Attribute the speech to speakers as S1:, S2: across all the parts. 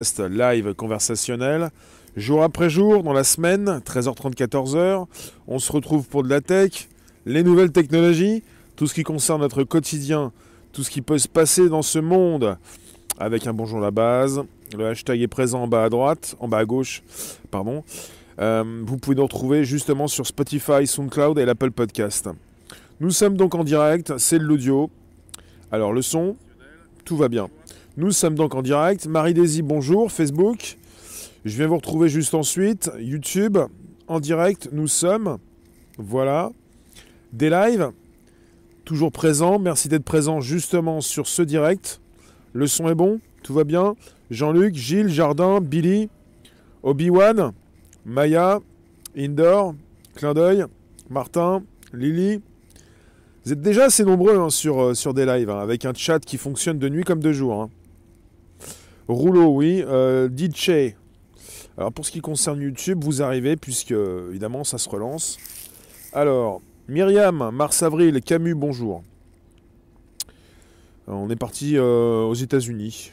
S1: live conversationnel. Jour après jour, dans la semaine, 13h30, 14h, on se retrouve pour de la tech, les nouvelles technologies, tout ce qui concerne notre quotidien, tout ce qui peut se passer dans ce monde, avec un bonjour à la base. Le hashtag est présent en bas à droite, en bas à gauche, pardon. Euh, vous pouvez nous retrouver justement sur Spotify, SoundCloud et l'Apple Podcast. Nous sommes donc en direct, c'est de l'audio. Alors le son, tout va bien. Nous sommes donc en direct. Marie-Daisy, bonjour. Facebook. Je viens vous retrouver juste ensuite. YouTube, en direct, nous sommes. Voilà. Des lives, toujours présents. Merci d'être présent justement sur ce direct. Le son est bon, tout va bien. Jean-Luc, Gilles, Jardin, Billy, Obi-Wan, Maya, Indoor, Clin d'œil, Martin, Lily. Vous êtes déjà assez nombreux hein, sur, euh, sur des lives, hein, avec un chat qui fonctionne de nuit comme de jour. Hein. Rouleau, oui. Euh, DJ. Alors pour ce qui concerne YouTube, vous arrivez puisque évidemment ça se relance. Alors, Myriam, Mars-Avril, Camus, bonjour. on est parti euh, aux États-Unis.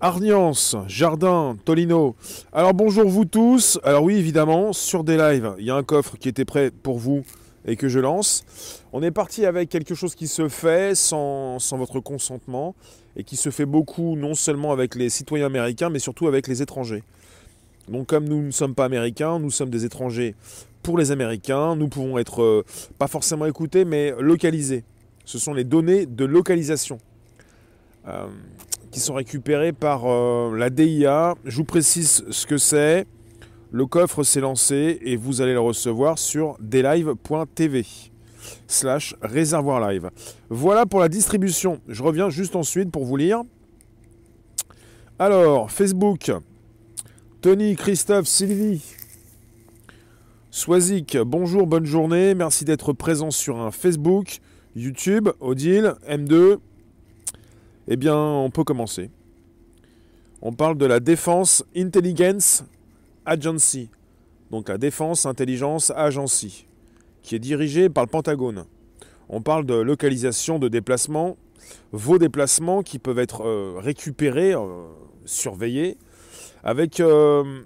S1: Arniance, Jardin, Tolino. Alors bonjour vous tous. Alors oui, évidemment, sur des lives, il y a un coffre qui était prêt pour vous et que je lance. On est parti avec quelque chose qui se fait sans, sans votre consentement et qui se fait beaucoup non seulement avec les citoyens américains, mais surtout avec les étrangers. Donc comme nous ne sommes pas américains, nous sommes des étrangers pour les Américains, nous pouvons être euh, pas forcément écoutés, mais localisés. Ce sont les données de localisation euh, qui sont récupérées par euh, la DIA. Je vous précise ce que c'est. Le coffre s'est lancé et vous allez le recevoir sur dlive.tv slash réservoir live. Voilà pour la distribution. Je reviens juste ensuite pour vous lire. Alors, Facebook, Tony, Christophe, Sylvie, Swazik, bonjour, bonne journée. Merci d'être présent sur un Facebook, YouTube, Odile, M2. Eh bien, on peut commencer. On parle de la Défense Intelligence Agency. Donc la Défense Intelligence Agency qui est dirigé par le Pentagone. On parle de localisation de déplacements, vos déplacements qui peuvent être euh, récupérés, euh, surveillés, avec euh,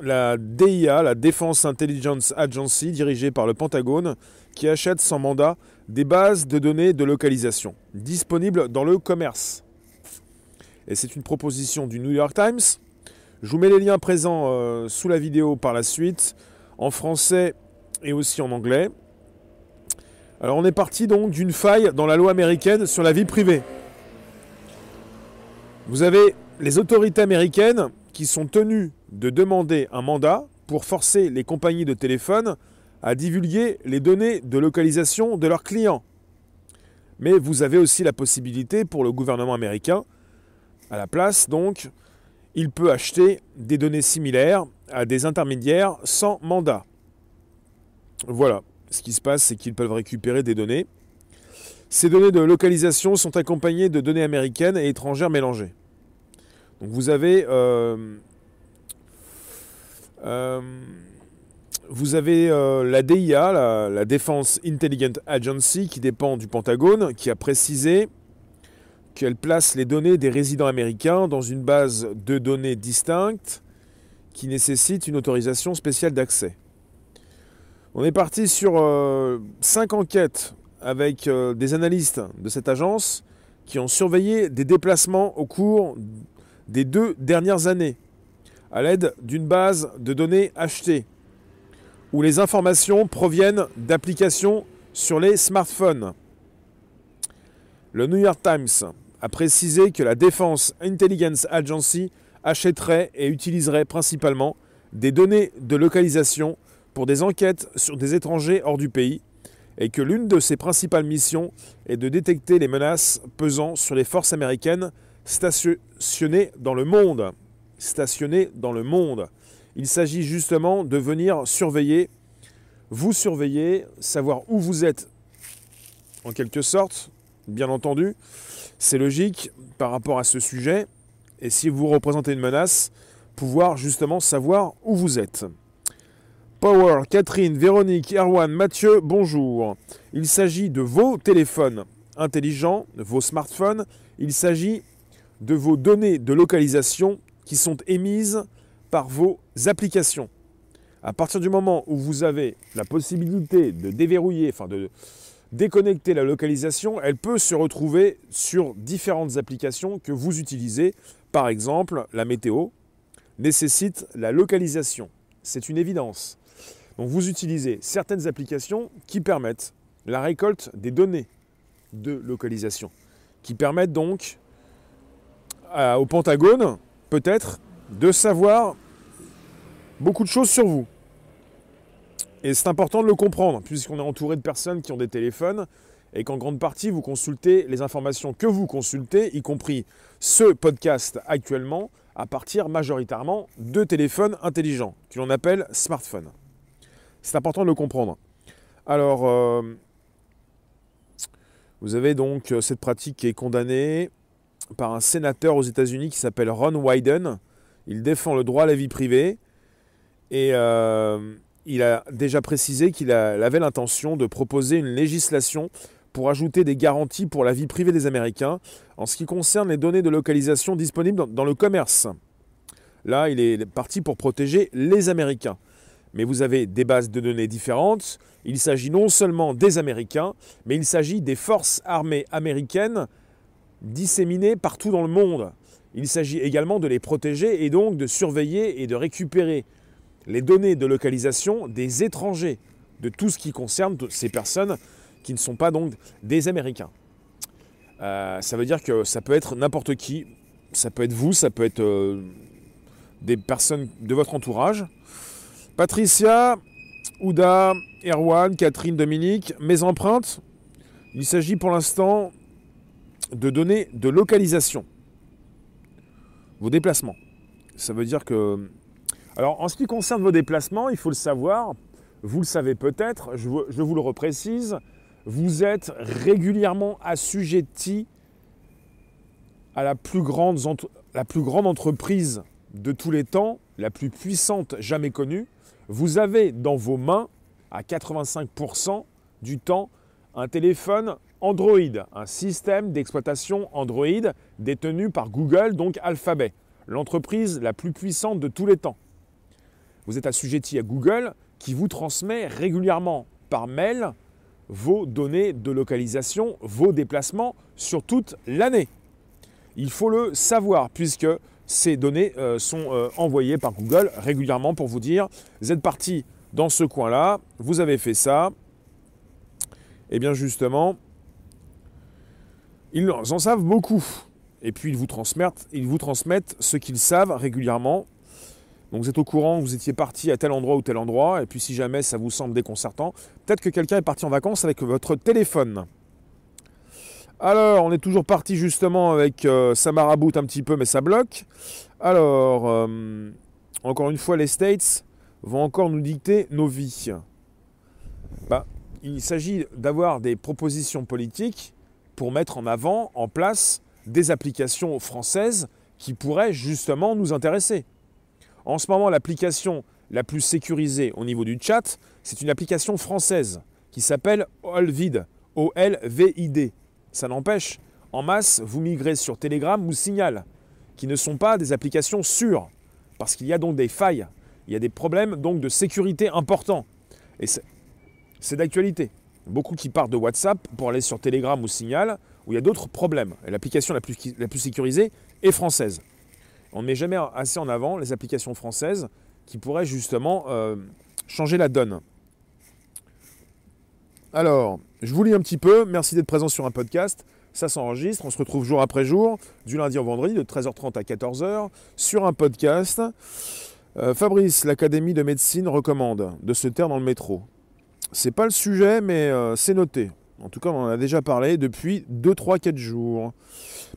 S1: la DIA, la Defense Intelligence Agency, dirigée par le Pentagone, qui achète sans mandat des bases de données de localisation, disponibles dans le commerce. Et c'est une proposition du New York Times. Je vous mets les liens présents sous la vidéo par la suite, en français et aussi en anglais. Alors on est parti donc d'une faille dans la loi américaine sur la vie privée. Vous avez les autorités américaines qui sont tenues de demander un mandat pour forcer les compagnies de téléphone à divulguer les données de localisation de leurs clients. Mais vous avez aussi la possibilité pour le gouvernement américain, à la place donc, il peut acheter des données similaires à des intermédiaires sans mandat. Voilà, ce qui se passe, c'est qu'ils peuvent récupérer des données. Ces données de localisation sont accompagnées de données américaines et étrangères mélangées. Donc vous avez, euh, euh, euh, la DIA, la, la Defense Intelligence Agency, qui dépend du Pentagone, qui a précisé qu'elle place les données des résidents américains dans une base de données distincte qui nécessite une autorisation spéciale d'accès. On est parti sur euh, cinq enquêtes avec euh, des analystes de cette agence qui ont surveillé des déplacements au cours des deux dernières années à l'aide d'une base de données achetées où les informations proviennent d'applications sur les smartphones. Le New York Times a précisé que la Defense Intelligence Agency achèterait et utiliserait principalement des données de localisation pour des enquêtes sur des étrangers hors du pays et que l'une de ses principales missions est de détecter les menaces pesant sur les forces américaines stationnées dans le monde. Stationnées dans le monde. Il s'agit justement de venir surveiller, vous surveiller, savoir où vous êtes en quelque sorte, bien entendu. C'est logique par rapport à ce sujet. Et si vous représentez une menace, pouvoir justement savoir où vous êtes. Power, Catherine, Véronique, Erwan, Mathieu, bonjour. Il s'agit de vos téléphones intelligents, vos smartphones. Il s'agit de vos données de localisation qui sont émises par vos applications. À partir du moment où vous avez la possibilité de déverrouiller, enfin de déconnecter la localisation, elle peut se retrouver sur différentes applications que vous utilisez. Par exemple, la météo nécessite la localisation. C'est une évidence. Donc vous utilisez certaines applications qui permettent la récolte des données de localisation, qui permettent donc au Pentagone peut-être de savoir beaucoup de choses sur vous. Et c'est important de le comprendre, puisqu'on est entouré de personnes qui ont des téléphones et qu'en grande partie, vous consultez les informations que vous consultez, y compris ce podcast actuellement, à partir majoritairement de téléphones intelligents, que l'on appelle smartphones. C'est important de le comprendre. Alors, euh, vous avez donc euh, cette pratique qui est condamnée par un sénateur aux États-Unis qui s'appelle Ron Wyden. Il défend le droit à la vie privée et euh, il a déjà précisé qu'il avait l'intention de proposer une législation pour ajouter des garanties pour la vie privée des Américains en ce qui concerne les données de localisation disponibles dans, le commerce. Là, il est parti pour protéger les Américains. Mais vous avez des bases de données différentes. Il s'agit non seulement des Américains, mais il s'agit des forces armées américaines disséminées partout dans le monde. Il s'agit également de les protéger et donc de surveiller et de récupérer les données de localisation des étrangers, de tout ce qui concerne ces personnes qui ne sont pas donc des Américains. Euh, ça veut dire que ça peut être n'importe qui, ça peut être vous, ça peut être euh, des personnes de votre entourage. Patricia, Ouda, Erwan, Catherine, Dominique, mes empreintes. Il s'agit pour l'instant de données de localisation. Vos déplacements. Ça veut dire que alors, en ce qui concerne vos déplacements, il faut le savoir, vous le savez peut-être, je, vous le reprécise, vous êtes régulièrement assujetti à la plus, grande, entreprise de tous les temps, la plus puissante jamais connue. Vous avez dans vos mains, à 85% du temps, un téléphone Android, un système d'exploitation Android détenu par Google, donc Alphabet, l'entreprise la plus puissante de tous les temps vous êtes assujetti à Google qui vous transmet régulièrement par mail vos données de localisation, vos déplacements sur toute l'année. Il faut le savoir puisque ces données euh, sont euh, envoyées par Google régulièrement pour vous dire vous êtes parti dans ce coin-là, vous avez fait ça. Et eh bien justement, ils en savent beaucoup. Et puis ils vous transmettent, ils vous transmettent ce qu'ils savent régulièrement donc vous êtes au courant, vous étiez parti à tel endroit ou tel endroit, et puis si jamais ça vous semble déconcertant, peut-être que quelqu'un est parti en vacances avec votre téléphone. Alors, on est toujours parti justement avec euh, ça maraboute un petit peu, mais ça bloque. Alors, euh, encore une fois, les States vont encore nous dicter nos vies. Bah, il s'agit d'avoir des propositions politiques pour mettre en avant, en place, des applications françaises qui pourraient justement nous intéresser. En ce moment, l'application la plus sécurisée au niveau du chat, c'est une application française qui s'appelle Olvid, O-L-V-I-D. Ça n'empêche, en masse, vous migrez sur Telegram ou Signal, qui ne sont pas des applications sûres, parce qu'il y a donc des failles, il y a des problèmes de sécurité importants. Et c'est d'actualité. Beaucoup qui partent de WhatsApp pour aller sur Telegram ou Signal, où il y a d'autres problèmes. l'application la plus sécurisée est française. On ne met jamais assez en avant les applications françaises qui pourraient justement euh, changer la donne. Alors, je vous lis un petit peu. Merci d'être présent sur un podcast. Ça s'enregistre. On se retrouve jour après jour, du lundi au vendredi, de 13h30 à 14h, sur un podcast. Euh, Fabrice, l'Académie de médecine recommande de se taire dans le métro. C'est pas le sujet, mais euh, c'est noté. En tout cas, on en a déjà parlé depuis 2, 3, 4 jours.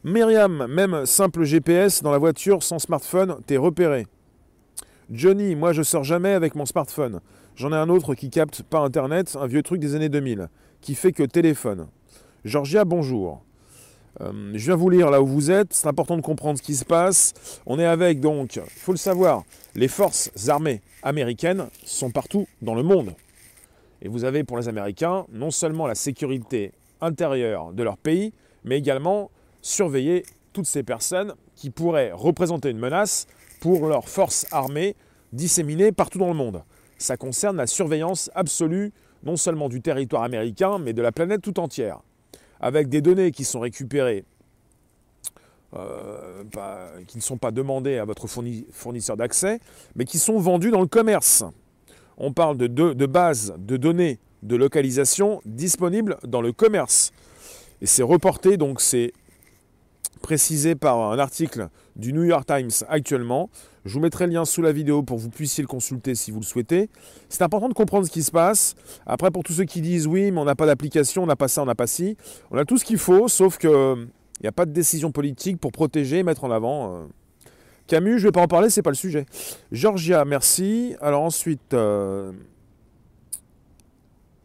S1: Myriam, même simple GPS dans la voiture sans smartphone, t'es repéré. Johnny, moi je sors jamais avec mon smartphone. J'en ai un autre qui capte pas internet, un vieux truc des années 2000, qui fait que téléphone. Georgia, bonjour. Euh, je viens vous lire là où vous êtes, c'est important de comprendre ce qui se passe. On est avec donc, il faut le savoir, les forces armées américaines sont partout dans le monde. Et vous avez pour les Américains non seulement la sécurité intérieure de leur pays, mais également surveiller toutes ces personnes qui pourraient représenter une menace pour leurs forces armées disséminées partout dans le monde. Ça concerne la surveillance absolue non seulement du territoire américain, mais de la planète tout entière, avec des données qui sont récupérées, euh, qui ne sont pas demandées à votre fournisseur d'accès, mais qui sont vendues dans le commerce. On parle de, de bases de données de localisation disponibles dans le commerce. Et c'est reporté, donc c'est précisé par un article du New York Times actuellement. Je vous mettrai le lien sous la vidéo pour que vous puissiez le consulter si vous le souhaitez. C'est important de comprendre ce qui se passe. Après, pour tous ceux qui disent oui, mais on n'a pas d'application, on n'a pas ça, on n'a pas ci, on a tout ce qu'il faut, sauf qu'il n'y a pas de décision politique pour protéger et mettre en avant. Euh. Camus, je ne vais pas en parler, c'est pas le sujet. Georgia, merci. Alors ensuite, euh,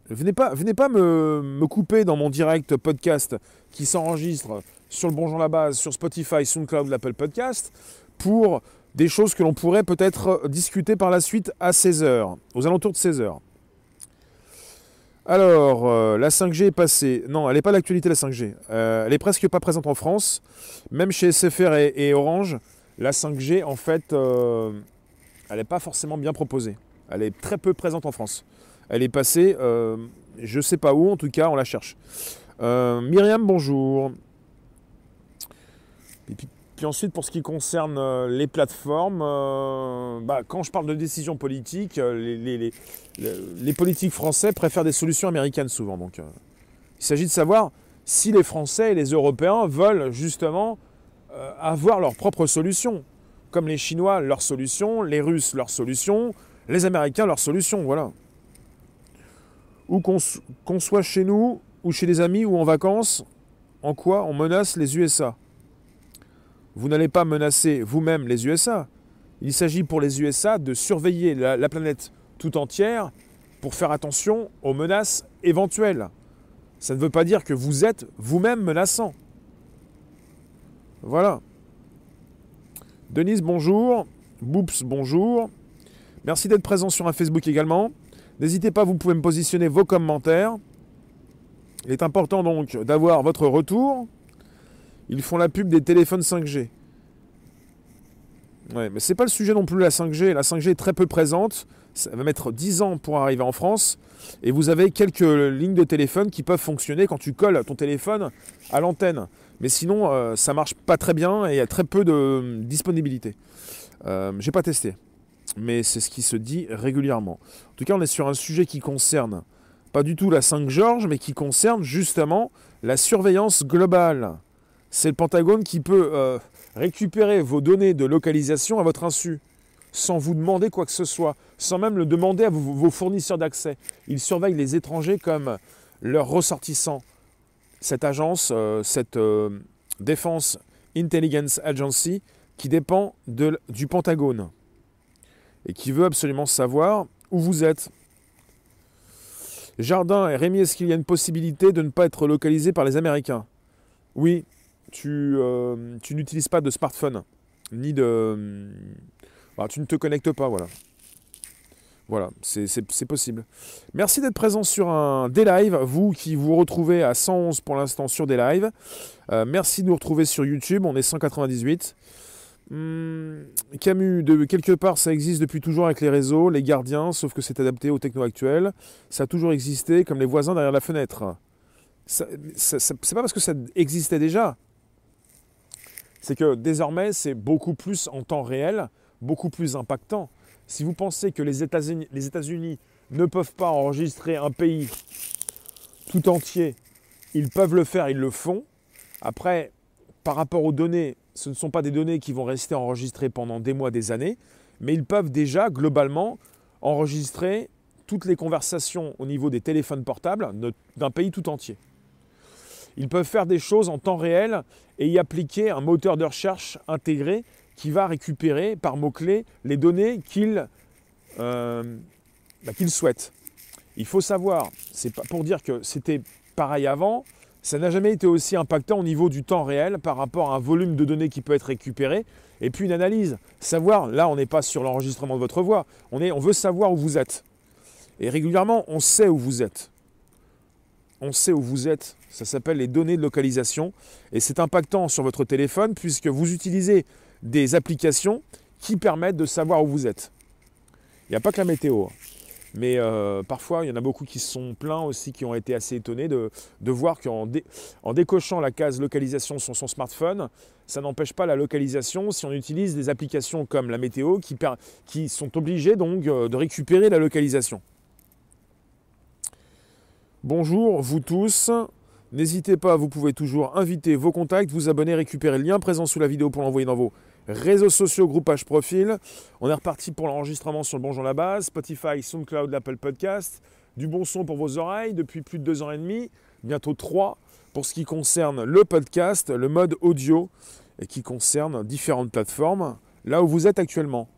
S1: venez pas, venez pas me, couper dans mon direct podcast qui s'enregistre sur le Bonjour la base, sur Spotify, SoundCloud, l'Apple Podcast, pour des choses que l'on pourrait peut-être discuter par la suite à 16h, aux alentours de 16h. Alors, euh, la 5G est passée. Non, elle n'est pas l'actualité, la 5G. Euh, elle est presque pas présente en France. Même chez SFR et, Orange, la 5G, en fait, euh, elle n'est pas forcément bien proposée. Elle est très peu présente en France. Elle est passée, je ne sais pas où, en tout cas, on la cherche. Myriam, bonjour. Et puis, ensuite, pour ce qui concerne euh, les plateformes, euh, bah, quand je parle de décision politique, euh, les, politiques français préfèrent des solutions américaines souvent. Donc, il s'agit de savoir si les Français et les Européens veulent justement avoir leurs propres solutions. Comme les Chinois, leurs solutions, les Russes, leurs solutions, les Américains, leurs solutions. Voilà. Ou qu'on soit chez nous, ou chez des amis, ou en vacances, en quoi on menace les USA vous n'allez pas menacer vous-même les USA. Il s'agit pour les USA de surveiller la, planète tout entière pour faire attention aux menaces éventuelles. Ça ne veut pas dire que vous êtes vous-même menaçant. Voilà. Denise, bonjour. Boops, bonjour. Merci d'être présent sur un Facebook également. N'hésitez pas, vous pouvez me positionner vos commentaires. Il est important donc d'avoir votre retour. Ils font la pub des téléphones 5G. Ouais, mais c'est pas le sujet non plus la 5G. La 5G est très peu présente. Ça va mettre 10 ans pour arriver en France. Et vous avez quelques lignes de téléphone qui peuvent fonctionner quand tu colles ton téléphone à l'antenne. Mais sinon, euh, ça marche pas très bien et il y a très peu de disponibilité. Euh, J'ai pas testé. Mais c'est ce qui se dit régulièrement. En tout cas, on est sur un sujet qui concerne pas du tout la 5 Georges, mais qui concerne justement la surveillance globale c'est le Pentagone qui peut euh, récupérer vos données de localisation à votre insu, sans vous demander quoi que ce soit, sans même le demander à vos, fournisseurs d'accès. Il surveille les étrangers comme leurs ressortissants. Cette agence, euh, cette euh, Defense Intelligence Agency, qui dépend du Pentagone et qui veut absolument savoir où vous êtes. Jardin et Rémi, est-ce qu'il y a une possibilité de ne pas être localisé par les Américains? Oui, euh, tu, n'utilises pas de smartphone, ni de... Bah, tu ne te connectes pas, voilà. Voilà, c'est possible. Merci d'être présent sur un D-Live, vous qui vous retrouvez à 111 pour l'instant sur des lives. Euh, merci de nous retrouver sur YouTube, on est 198. Hmm, Camus, de quelque part, ça existe depuis toujours avec les réseaux, les gardiens, sauf que c'est adapté aux techno actuels. Ça a toujours existé, comme les voisins derrière la fenêtre. C'est pas parce que ça existait déjà c'est que désormais, c'est beaucoup plus en temps réel, beaucoup plus impactant. Si vous pensez que les États-Unis ne peuvent pas enregistrer un pays tout entier, ils peuvent le faire, ils le font. Après, par rapport aux données, ce ne sont pas des données qui vont rester enregistrées pendant des mois, des années, mais ils peuvent déjà, globalement, enregistrer toutes les conversations au niveau des téléphones portables d'un pays tout entier. Ils peuvent faire des choses en temps réel et y appliquer un moteur de recherche intégré qui va récupérer par mots-clés les données qu'ils euh, bah, souhaitent. Il faut savoir, c'est pas pour dire que c'était pareil avant, ça n'a jamais été aussi impactant au niveau du temps réel par rapport à un volume de données qui peut être récupéré et puis une analyse. Savoir, là on n'est pas sur l'enregistrement de votre voix, on, est, on veut savoir où vous êtes. Et régulièrement, on sait où vous êtes on sait où vous êtes. Ça s'appelle les données de localisation. Et c'est impactant sur votre téléphone puisque vous utilisez des applications qui permettent de savoir où vous êtes. Il n'y a pas que la météo. Hein. Mais euh, parfois, il y en a beaucoup qui sont plaints aussi, qui ont été assez étonnés de, voir qu'en en décochant la case localisation sur son smartphone, ça n'empêche pas la localisation si on utilise des applications comme la météo qui, sont obligées euh, de récupérer la localisation. Bonjour vous tous. N'hésitez pas, vous pouvez toujours inviter vos contacts, vous abonner, récupérer le lien présent sous la vidéo pour l'envoyer dans vos réseaux sociaux, groupage profil. On est reparti pour l'enregistrement sur le Bonjour la base, Spotify, SoundCloud, l'Apple Podcast. Du bon son pour vos oreilles depuis plus de deux ans et demi, bientôt trois, pour ce qui concerne le podcast, le mode audio, et qui concerne différentes plateformes, là où vous êtes actuellement.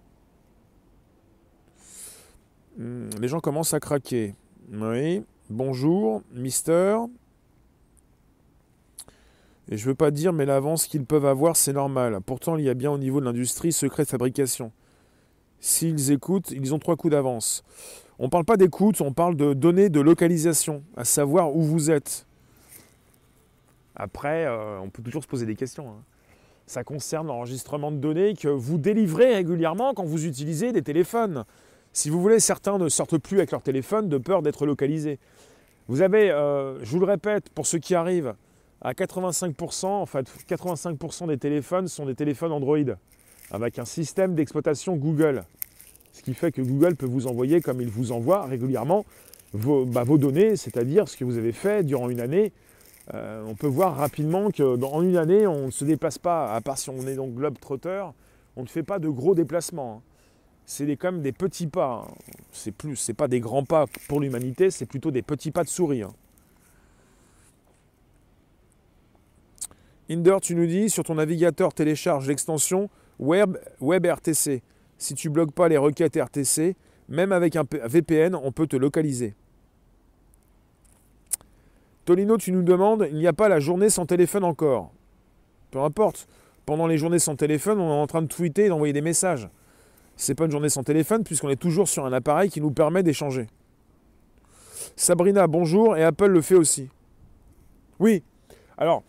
S1: Hmm, les gens commencent à craquer. Oui. Bonjour, Mister. Et je ne veux pas dire, mais l'avance qu'ils peuvent avoir, c'est normal. Pourtant, il y a bien au niveau de l'industrie secret de fabrication. S'ils écoutent, ils ont trois coups d'avance. On ne parle pas d'écoute, on parle de données de localisation, à savoir où vous êtes. Après, euh, on peut toujours se poser des questions. Hein. Ça concerne l'enregistrement de données que vous délivrez régulièrement quand vous utilisez des téléphones. Si vous voulez, certains ne sortent plus avec leur téléphone de peur d'être localisés. Vous avez, euh, je vous le répète, pour ceux qui arrivent, à 85%, en fait, 85% des téléphones sont des téléphones Android avec un système d'exploitation Google. Ce qui fait que Google peut vous envoyer, comme il vous envoie régulièrement, vos, bah, données, c'est-à-dire ce que vous avez fait durant une année. Euh, on peut voir rapidement qu'en une année, on ne se déplace pas, à part si on est donc globe-trotter, on ne fait pas de gros déplacements. C'est quand même des petits pas. Hein. C'est plus, c'est pas des grands pas pour l'humanité, c'est plutôt des petits pas de souris. Hein. Inder, tu nous dis, sur ton navigateur, télécharge l'extension Web, WebRTC. Si tu bloques pas les requêtes RTC, même avec un VPN, on peut te localiser. Tolino, tu nous demandes, il n'y a pas la journée sans téléphone encore. Peu importe. Pendant les journées sans téléphone, on est en train de tweeter et d'envoyer des messages. C'est pas une journée sans téléphone puisqu'on est toujours sur un appareil qui nous permet d'échanger. Sabrina, bonjour, et Apple le fait aussi. Oui. Alors,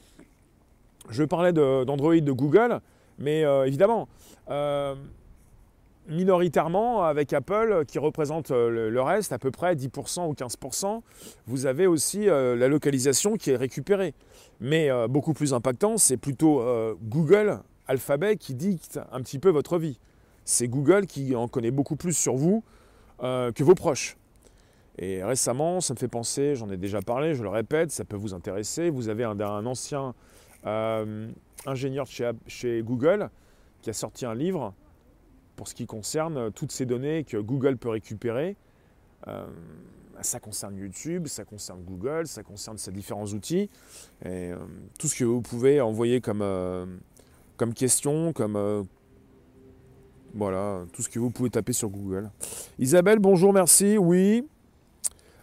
S1: je parlais d'Android de, Google, mais euh, évidemment, euh, minoritairement, avec Apple, qui représente euh, le, reste, à peu près 10% ou 15%, vous avez aussi la localisation qui est récupérée. Mais beaucoup plus impactant, c'est plutôt Google, Alphabet, qui dicte un petit peu votre vie. C'est Google qui en connaît beaucoup plus sur vous que vos proches. Et récemment, ça me fait penser, j'en ai déjà parlé, je le répète, ça peut vous intéresser. Vous avez un ancien euh, ingénieur chez, Google, qui a sorti un livre pour ce qui concerne toutes ces données que Google peut récupérer. Euh, ça concerne YouTube, ça concerne Google, ça concerne ces différents outils. Et euh, tout ce que vous pouvez envoyer comme, comme question, comme, voilà, tout ce que vous pouvez taper sur Google. Isabelle, bonjour, merci. Oui.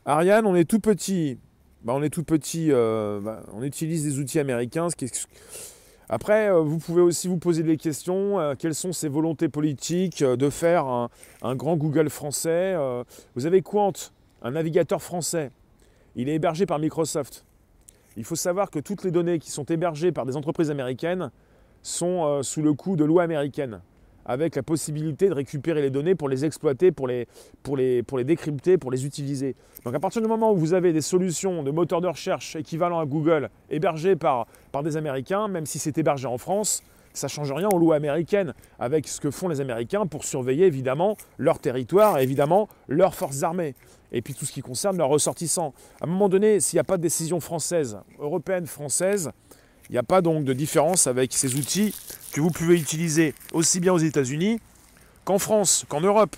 S1: Ariane, on est tout petit. Bah, on est tout petit, euh, bah, on utilise des outils américains. Après, euh, vous pouvez aussi vous poser des questions. Euh, quelles sont ces volontés politiques de faire un, grand Google français Vous avez Quant, un navigateur français? Il est hébergé par Microsoft. Il faut savoir que toutes les données qui sont hébergées par des entreprises américaines sont sous le coup de loi américaine avec la possibilité de récupérer les données pour les exploiter, pour les, pour les, pour les décrypter, pour les utiliser. Donc à partir du moment où vous avez des solutions de moteurs de recherche équivalents à Google hébergées par, par des Américains, même si c'est hébergé en France, ça ne change rien aux lois américaines, avec ce que font les Américains pour surveiller évidemment leur territoire évidemment leurs forces armées. Et puis tout ce qui concerne leurs ressortissants. À un moment donné, s'il n'y a pas de décision française, européenne, française, il n'y a pas donc de différence avec ces outils que vous pouvez utiliser aussi bien aux États-Unis qu'en France, qu'en Europe.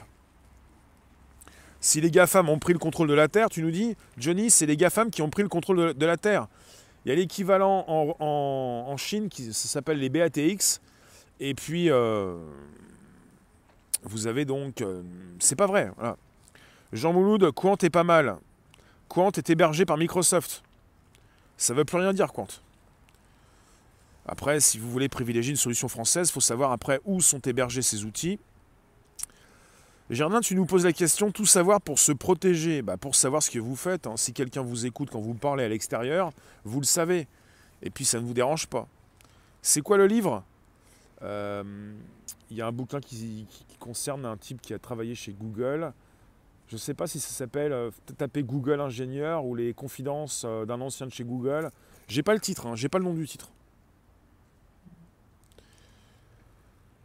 S1: Si les GAFAM ont pris le contrôle de la Terre, tu nous dis, Johnny, c'est les GAFAM qui ont pris le contrôle de, la Terre. Il y a l'équivalent en, Chine, qui s'appelle les BATX. Et puis, euh, vous avez donc... Euh, c'est pas vrai. Jean Mouloud, Quant est pas mal. Quant est hébergé par Microsoft. Ça ne veut plus rien dire, Quant. Après, si vous voulez privilégier une solution française, il faut savoir après où sont hébergés ces outils. Germain, tu nous poses la question, tout savoir pour se protéger, bah, pour savoir ce que vous faites. Hein. Si quelqu'un vous écoute quand vous parlez à l'extérieur, vous le savez. Et puis ça ne vous dérange pas. C'est quoi le livre? Euh, il y a un bouquin qui, concerne un type qui a travaillé chez Google. Je ne sais pas si ça s'appelle euh, taper Google ingénieur ou les confidences euh, d'un ancien de chez Google. J'ai pas le titre, hein, j'ai pas le nom du titre.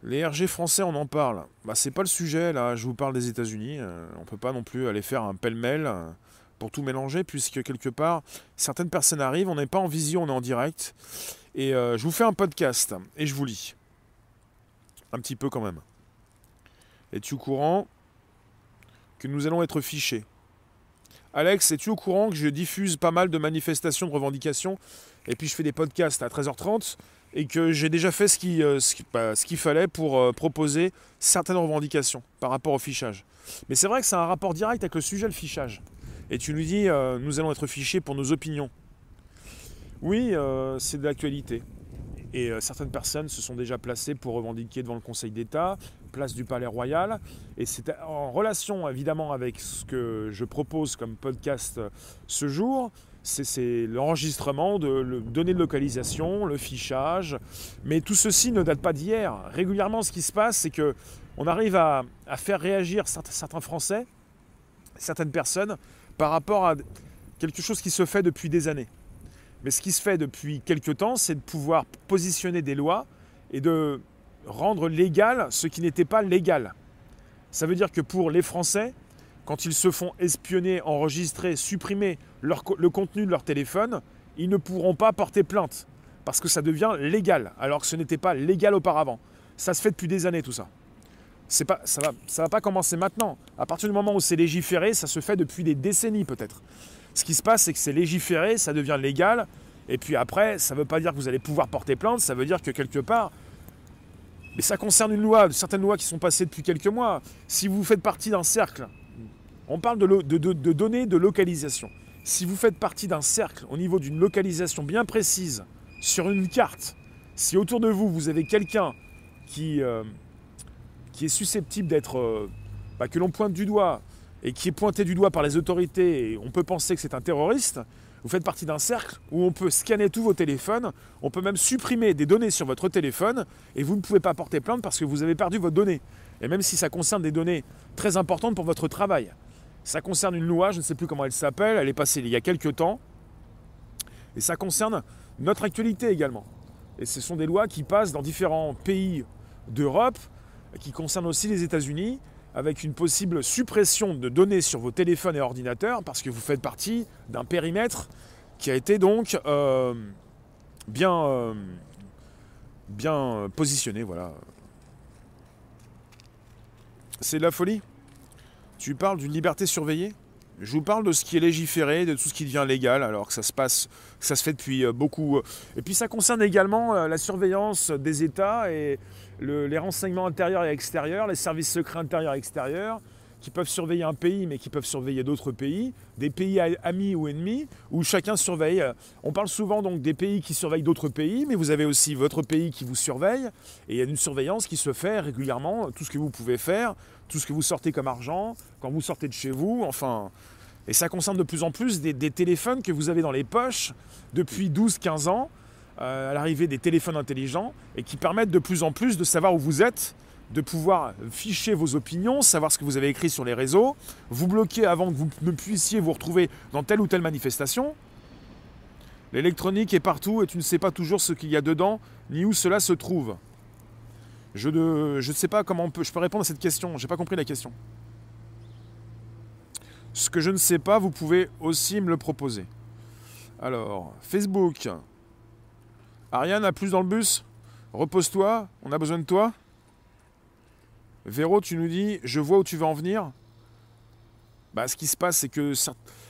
S1: Les RG français, on en parle. Bah, c'est pas le sujet, là. Je vous parle des États-Unis. Euh, on peut pas non plus aller faire un pêle-mêle euh, pour tout mélanger, puisque quelque part, certaines personnes arrivent, on n'est pas en vision, on est en direct. Et euh, je vous fais un podcast et je vous lis. Un petit peu quand même. Es-tu au courant que nous allons être fichés? Alex, es-tu au courant que je diffuse pas mal de manifestations, de revendications? Et puis je fais des podcasts à 13h30 et que j'ai déjà fait ce qu'il euh, bah, fallait pour euh, proposer certaines revendications par rapport au fichage. Mais c'est vrai que c'est un rapport direct avec le sujet, le fichage. Et tu nous dis, euh, nous allons être fichés pour nos opinions. Oui, c'est de l'actualité. Et certaines personnes se sont déjà placées pour revendiquer devant le Conseil d'État, place du Palais Royal. Et c'est en relation évidemment avec ce que je propose comme podcast ce jour, c'est l'enregistrement de données de localisation, le fichage. Mais tout ceci ne date pas d'hier. Régulièrement, ce qui se passe, c'est que on arrive à, faire réagir certains, Français, certaines personnes, par rapport à quelque chose qui se fait depuis des années. Mais ce qui se fait depuis quelques temps, c'est de pouvoir positionner des lois et de rendre légal ce qui n'était pas légal. Ça veut dire que pour les Français, quand ils se font espionner, enregistrer, supprimer le contenu de leur téléphone, ils ne pourront pas porter plainte parce que ça devient légal, alors que ce n'était pas légal auparavant. Ça se fait depuis des années tout ça. Pas, ça ne va, ça va pas commencer maintenant. À partir du moment où c'est légiféré, ça se fait depuis des décennies peut-être. Ce qui se passe, c'est que c'est légiféré, ça devient légal, et puis après, ça ne veut pas dire que vous allez pouvoir porter plainte, ça veut dire que quelque part, mais ça concerne une loi, certaines lois qui sont passées depuis quelques mois. Si vous faites partie d'un cercle on parle de, données de localisation. Si vous faites partie d'un cercle au niveau d'une localisation bien précise sur une carte, si autour de vous, vous avez quelqu'un qui, euh, est susceptible d'être... Euh, bah, que l'on pointe du doigt et qui est pointé du doigt par les autorités et on peut penser que c'est un terroriste, vous faites partie d'un cercle où on peut scanner tous vos téléphones, on peut même supprimer des données sur votre téléphone et vous ne pouvez pas porter plainte parce que vous avez perdu votre donnée. Et même si ça concerne des données très importantes pour votre travail. Ça concerne une loi, je ne sais plus comment elle s'appelle, elle est passée il y a quelques temps. Et ça concerne notre actualité également. Et ce sont des lois qui passent dans différents pays d'Europe, qui concernent aussi les États-Unis, avec une possible suppression de données sur vos téléphones et ordinateurs, parce que vous faites partie d'un périmètre qui a été donc euh, bien, euh, bien positionné. Voilà. C'est de la folie tu parles d'une liberté surveillée? Je vous parle de ce qui est légiféré, de tout ce qui devient légal, alors que ça se passe, ça se fait depuis euh, beaucoup. Euh, et puis ça concerne également euh, la surveillance des États et les renseignements intérieurs et extérieurs, les services secrets intérieurs et extérieurs, qui peuvent surveiller un pays, mais qui peuvent surveiller d'autres pays, des pays amis ou ennemis, où chacun surveille. On parle souvent donc des pays qui surveillent d'autres pays, mais vous avez aussi votre pays qui vous surveille, et il y a une surveillance qui se fait régulièrement, tout ce que vous pouvez faire, tout ce que vous sortez comme argent, quand vous sortez de chez vous, enfin... Et ça concerne de plus en plus des, téléphones que vous avez dans les poches depuis 12-15 ans, euh, à l'arrivée des téléphones intelligents, et qui permettent de plus en plus de savoir où vous êtes, de pouvoir ficher vos opinions, savoir ce que vous avez écrit sur les réseaux, vous bloquer avant que vous ne puissiez vous retrouver dans telle ou telle manifestation. L'électronique est partout et tu ne sais pas toujours ce qu'il y a dedans, ni où cela se trouve. Je ne sais pas comment je peux répondre à cette question, j'ai pas compris la question. Ce que je ne sais pas, vous pouvez aussi me le proposer. Alors, Facebook. Ariane, a plus dans le bus? Repose-toi, on a besoin de toi? Véro, tu nous dis, je vois où tu veux en venir. Bah, ce qui se passe, c'est que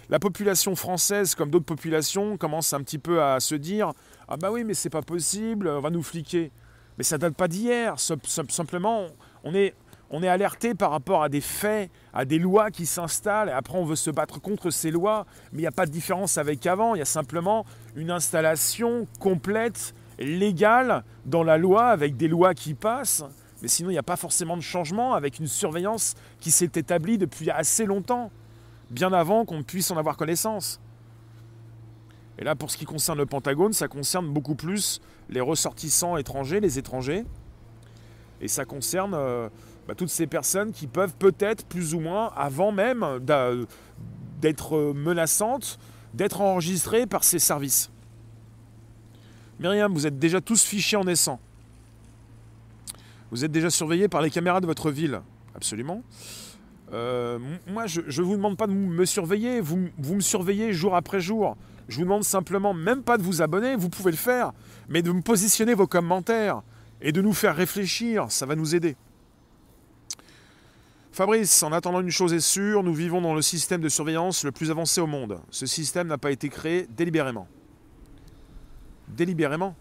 S1: la population française, comme d'autres populations, commence un petit peu à se dire Ah bah oui, mais c'est pas possible, on va nous fliquer. Mais ça date pas d'hier. Simplement, on est, on est alerté par rapport à des faits, à des lois qui s'installent, et après on veut se battre contre ces lois, mais il n'y a pas de différence avec avant, il y a simplement une installation complète, légale dans la loi, avec des lois qui passent, mais sinon, il n'y a pas forcément de changement avec une surveillance qui s'est établie depuis assez longtemps, bien avant qu'on puisse en avoir connaissance. Et là, pour ce qui concerne le Pentagone, ça concerne beaucoup plus les ressortissants étrangers, les étrangers, Et ça concerne euh, bah, toutes ces personnes qui peuvent peut-être, plus ou moins, avant même d'être menaçantes, d'être enregistrées par ces services. Myriam, vous êtes déjà tous fichés en naissant. Vous êtes déjà surveillés par les caméras de votre ville. Absolument. Euh, moi, je ne vous demande pas de me surveiller, vous, vous me surveillez jour après jour. Je vous demande simplement, même pas de vous abonner, vous pouvez le faire, mais de me positionner vos commentaires et de nous faire réfléchir, ça va nous aider. Fabrice, en attendant une chose est sûre, nous vivons dans le système de surveillance le plus avancé au monde. Ce système n'a pas été créé délibérément. Délibérément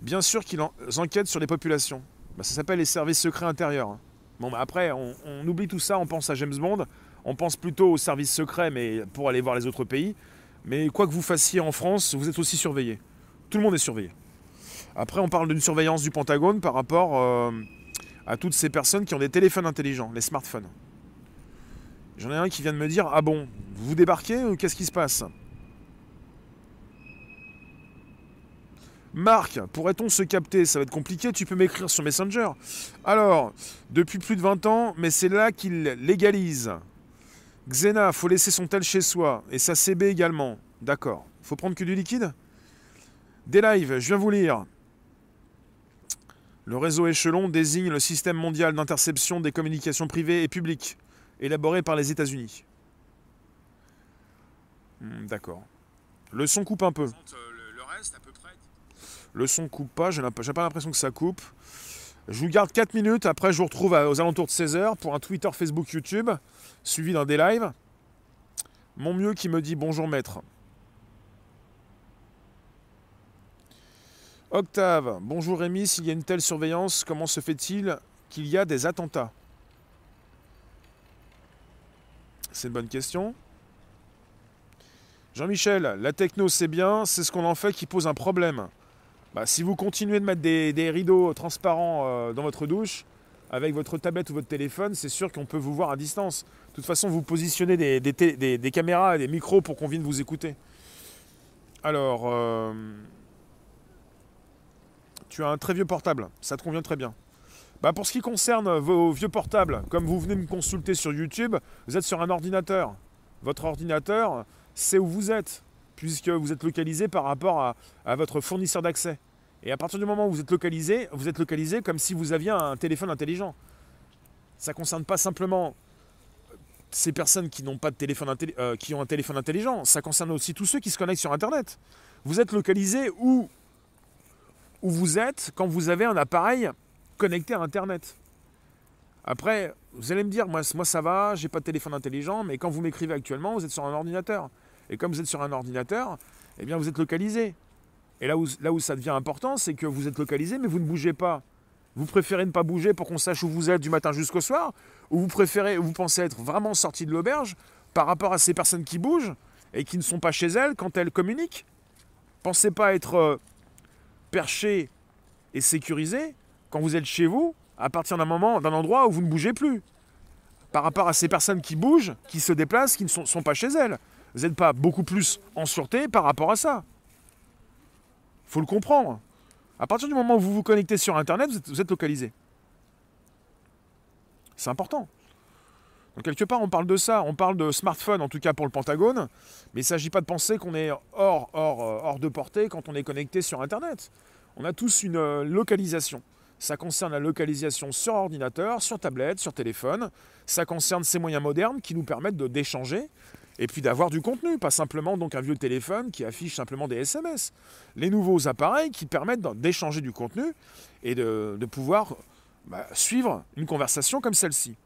S1: Bien sûr qu'ils enquêtent sur les populations. Bah, ça s'appelle les services secrets intérieurs. Bon, bah, après, on, oublie tout ça, on pense à James Bond, on pense plutôt aux services secrets, mais pour aller voir les autres pays. Mais quoi que vous fassiez en France, vous êtes aussi surveillé. Tout le monde est surveillé. Après, on parle d'une surveillance du Pentagone par rapport euh, à toutes ces personnes qui ont des téléphones intelligents, les smartphones. J'en ai un qui vient de me dire Ah bon, vous débarquez ou qu'est-ce qui se passe? Marc, pourrait-on se capter? Ça va être compliqué, tu peux m'écrire sur Messenger. Alors, depuis plus de 20 ans, mais c'est là qu'il légalise. Xena, faut laisser son tel chez soi, et sa CB également. D'accord. Faut prendre que du liquide? Des lives, je viens vous lire. Le réseau échelon désigne le système mondial d'interception des communications privées et publiques, élaboré par les États-Unis. Hmm, d'accord. Le son coupe un peu. Près le son coupe pas, j'ai pas l'impression que ça coupe. Je vous garde 4 minutes, après je vous retrouve aux alentours de 16h pour un Twitter, Facebook, YouTube, suivi d'un des lives. Mon mieux qui me dit bonjour maître. Octave, bonjour Rémi, s'il y a une telle surveillance, comment se fait-il qu'il y a des attentats? C'est une bonne question. Jean-Michel, la techno c'est bien, c'est ce qu'on en fait qui pose un problème. Bah, si vous continuez de mettre des, rideaux transparents euh, dans votre douche, avec votre tablette ou votre téléphone, c'est sûr qu'on peut vous voir à distance. De toute façon, vous positionnez des, caméras et des micros pour qu'on vienne vous écouter. Alors, euh, tu as un très vieux portable, ça te convient très bien. Bah pour ce qui concerne vos vieux portables, comme vous venez me consulter sur YouTube, vous êtes sur un ordinateur. Votre ordinateur, c'est où vous êtes puisque vous êtes localisé par rapport à, votre fournisseur d'accès. Et à partir du moment où vous êtes localisé, vous êtes localisé comme si vous aviez un téléphone intelligent. Ça ne concerne pas simplement ces personnes qui n'ont pas de téléphone euh, qui ont un téléphone intelligent, ça concerne aussi tous ceux qui se connectent sur Internet. Vous êtes localisé où, où vous êtes quand vous avez un appareil connecté à Internet. Après, vous allez me dire, moi, moi ça va, j'ai pas de téléphone intelligent, mais quand vous m'écrivez actuellement, vous êtes sur un ordinateur. Et comme vous êtes sur un ordinateur, eh bien vous êtes localisé. Et là où, ça devient important, c'est que vous êtes localisé, mais vous ne bougez pas. Vous préférez ne pas bouger pour qu'on sache où vous êtes du matin jusqu'au soir, ou vous préférez, vous pensez être vraiment sorti de l'auberge par rapport à ces personnes qui bougent et qui ne sont pas chez elles quand elles communiquent. Pensez pas être euh, perché et sécurisé quand vous êtes chez vous à partir d'un moment, d'un endroit où vous ne bougez plus. Par rapport à ces personnes qui bougent, qui se déplacent, qui ne sont pas chez elles vous n'êtes pas beaucoup plus en sûreté par rapport à ça. Faut le comprendre. À partir du moment où vous vous connectez sur Internet, vous êtes, localisé. C'est important. Donc quelque part, on parle de ça, on parle de smartphone, en tout cas pour le Pentagone, mais il ne s'agit pas de penser qu'on est hors, euh, hors de portée quand on est connecté sur Internet. On a tous une euh, localisation. Ça concerne la localisation sur ordinateur, sur tablette, sur téléphone. Ça concerne ces moyens modernes qui nous permettent d'échanger et puis d'avoir du contenu, pas simplement donc un vieux téléphone qui affiche simplement des SMS. Les nouveaux appareils qui permettent d'échanger du contenu et de, pouvoir bah, suivre une conversation comme celle-ci.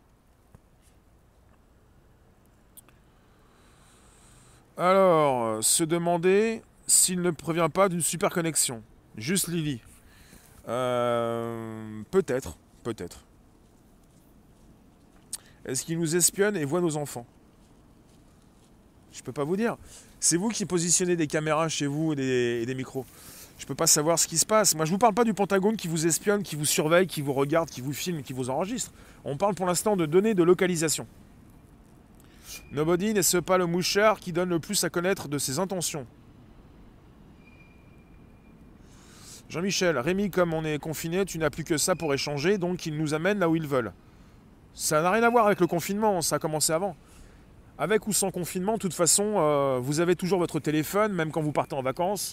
S1: Alors, se demander s'il ne provient pas d'une super connexion. Juste Lily. Euh, peut-être, peut-être. Est-ce qu'il nous espionne et voit nos enfants? Je ne peux pas vous dire. C'est vous qui positionnez des caméras chez vous et des, micros. Je ne peux pas savoir ce qui se passe. Moi, je ne vous parle pas du Pentagone qui vous espionne, qui vous surveille, qui vous regarde, qui vous filme, qui vous enregistre. On parle pour l'instant de données de localisation. Nobody n'est-ce pas le mouchard qui donne le plus à connaître de ses intentions Jean-Michel, Rémi, comme on est confiné, tu n'as plus que ça pour échanger, donc ils nous amènent là où ils veulent. Ça n'a rien à voir avec le confinement, ça a commencé avant. Avec ou sans confinement, de toute façon, euh, vous avez toujours votre téléphone, même quand vous partez en vacances,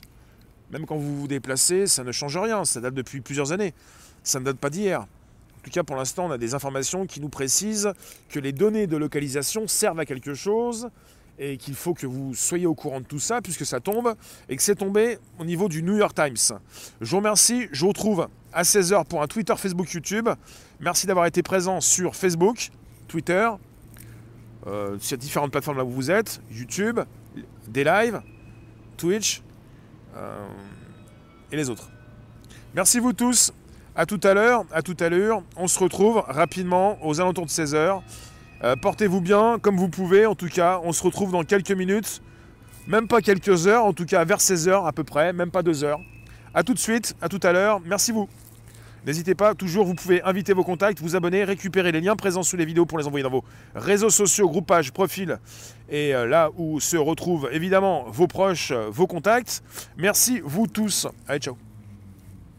S1: même quand vous vous déplacez, ça ne change rien, ça date depuis plusieurs années, ça ne date pas d'hier. En tout cas, pour l'instant, on a des informations qui nous précisent que les données de localisation servent à quelque chose et qu'il faut que vous soyez au courant de tout ça puisque ça tombe et que c'est tombé au niveau du New York Times. Je vous remercie, je vous retrouve à 16h pour un Twitter, Facebook, YouTube. Merci d'avoir été présent sur Facebook, Twitter, euh, sur différentes plateformes là où vous êtes, YouTube, des lives, Twitch euh, et les autres. Merci vous tous. À tout à l'heure, à tout à l'heure. On se retrouve rapidement aux alentours de 16h. Euh, portez-vous bien comme vous pouvez. En tout cas, on se retrouve dans quelques minutes. Même pas quelques heures, en tout cas vers 16h à peu près, même pas deux heures. A tout de suite, à tout à l'heure. Merci vous. N'hésitez pas, toujours, vous pouvez inviter vos contacts, vous abonner, récupérer les liens présents sous les vidéos pour les envoyer dans vos réseaux sociaux, groupages, profils, et euh, là où se retrouvent évidemment vos proches, vos contacts. Merci vous tous. Allez, ciao.